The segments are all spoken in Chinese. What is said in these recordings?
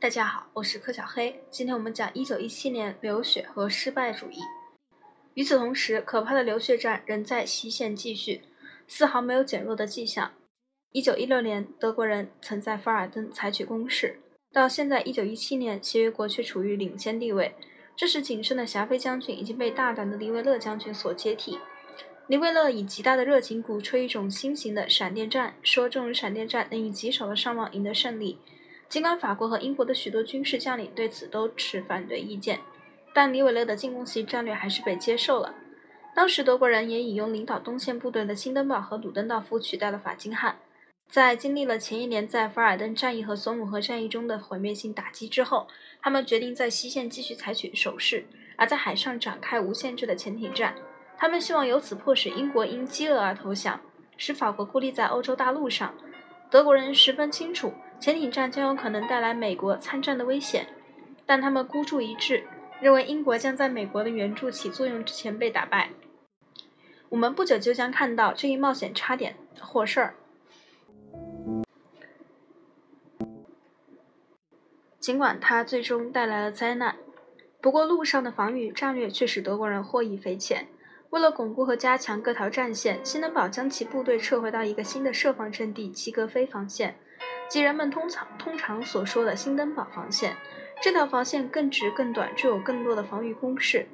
大家好，我是柯小黑。今天我们讲一九一七年流血和失败主义。与此同时，可怕的流血战仍在西线继续，丝毫没有减弱的迹象。一九一六年，德国人曾在凡尔登采取攻势，到现在一九一七年，协约国却处于领先地位。这时，仅剩的霞飞将军已经被大胆的黎维勒将军所接替。黎维勒以极大的热情鼓吹一种新型的闪电战，说这种闪电战能以极少的伤亡赢得胜利。尽管法国和英国的许多军事将领对此都持反对意见，但李维勒的进攻型战略还是被接受了。当时德国人也以用领导东线部队的辛登堡和鲁登道夫取代了法金汉。在经历了前一年在凡尔登战役和索姆河战役中的毁灭性打击之后，他们决定在西线继续采取守势，而在海上展开无限制的潜艇战。他们希望由此迫使英国因饥饿而投降，使法国孤立在欧洲大陆上。德国人十分清楚。潜艇战将有可能带来美国参战的危险，但他们孤注一掷，认为英国将在美国的援助起作用之前被打败。我们不久就将看到这一冒险差点祸事儿。尽管它最终带来了灾难，不过陆上的防御战略却使德国人获益匪浅。为了巩固和加强各条战线，辛登堡将其部队撤回到一个新的设防阵地——齐格菲防线。即人们通常通常所说的新登堡防线，这条防线更直更短，具有更多的防御工事。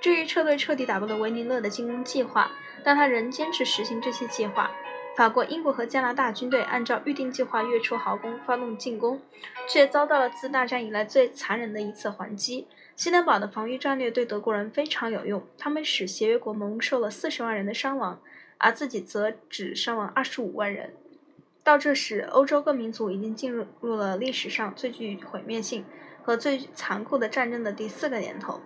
至于撤退彻底打败了维尼勒的进攻计划，但他仍坚持实行这些计划。法国、英国和加拿大军队按照预定计划跃出豪宫发动进攻，却遭到了自大战以来最残忍的一次还击。新登堡的防御战略对德国人非常有用，他们使协约国蒙受了四十万人的伤亡，而自己则只伤亡二十五万人。到这时，欧洲各民族已经进入入了历史上最具毁灭性和最残酷的战争的第四个年头。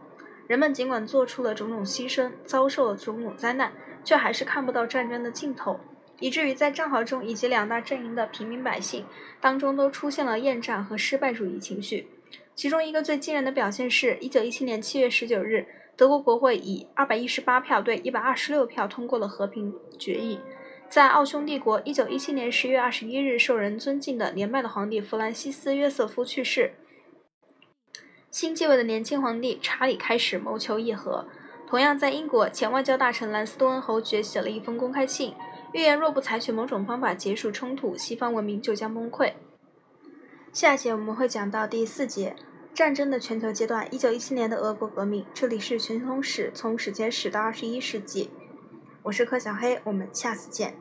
人们尽管做出了种种牺牲，遭受了种种灾难，却还是看不到战争的尽头，以至于在战壕中以及两大阵营的平民百姓当中都出现了厌战和失败主义情绪。其中一个最惊人的表现是，1917年7月19日，德国国会以218票对126票通过了和平决议。在奥匈帝国，1917年10月21日，受人尊敬的年迈的皇帝弗兰西斯·约瑟夫去世，新继位的年轻皇帝查理开始谋求议和。同样，在英国，前外交大臣兰斯多恩侯爵写了一封公开信，预言若不采取某种方法结束冲突，西方文明就将崩溃。下一节我们会讲到第四节战争的全球阶段，1917年的俄国革命。这里是全球通史，从史前史到二十一世纪。我是柯小黑，我们下次见。